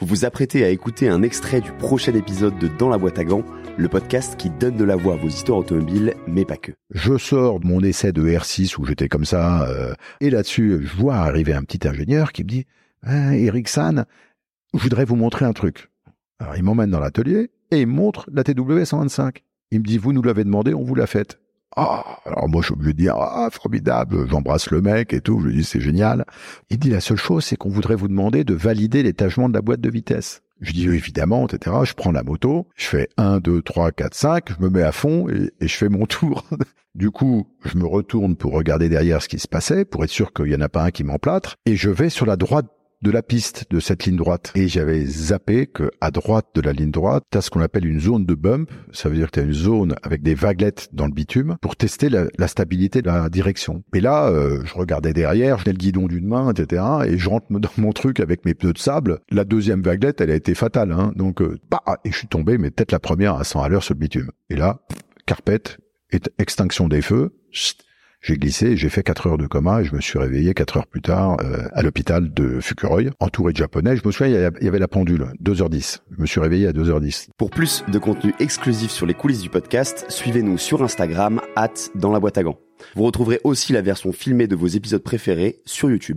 Vous vous apprêtez à écouter un extrait du prochain épisode de Dans la boîte à gants, le podcast qui donne de la voix à vos histoires automobiles, mais pas que. Je sors de mon essai de R6 où j'étais comme ça, euh, et là-dessus, je vois arriver un petit ingénieur qui me dit hein, Eric San, je voudrais vous montrer un truc. Alors il m'emmène dans l'atelier et il me montre la TW 125. Il me dit Vous nous l'avez demandé, on vous l'a faite. Ah, alors moi je suis obligé de dire ah formidable, j'embrasse le mec et tout, je lui dis c'est génial. Il dit la seule chose c'est qu'on voudrait vous demander de valider l'étagement de la boîte de vitesse. Je dis évidemment, etc. Je prends la moto, je fais 1, 2, 3, 4, 5, je me mets à fond et, et je fais mon tour. du coup, je me retourne pour regarder derrière ce qui se passait, pour être sûr qu'il n'y en a pas un qui m'emplâtre, et je vais sur la droite de la piste de cette ligne droite. Et j'avais zappé que à droite de la ligne droite, tu ce qu'on appelle une zone de bump. Ça veut dire que tu as une zone avec des vaguelettes dans le bitume pour tester la, stabilité de la direction. Et là, euh, je regardais derrière, j'ai le guidon d'une main, etc. Et je rentre dans mon truc avec mes pneus de sable. La deuxième vaguelette, elle a été fatale. Hein. Donc, euh, bah, et je suis tombé, mais peut-être la première à 100 à l'heure sur le bitume. Et là, carpette, extinction des feux. J'ai glissé, j'ai fait 4 heures de coma et je me suis réveillé 4 heures plus tard euh, à l'hôpital de Fukuroy, entouré de japonais. Je me souviens, il y avait la pendule, 2h10. Je me suis réveillé à 2h10. Pour plus de contenu exclusif sur les coulisses du podcast, suivez-nous sur Instagram, at dans la boîte à gants. Vous retrouverez aussi la version filmée de vos épisodes préférés sur YouTube.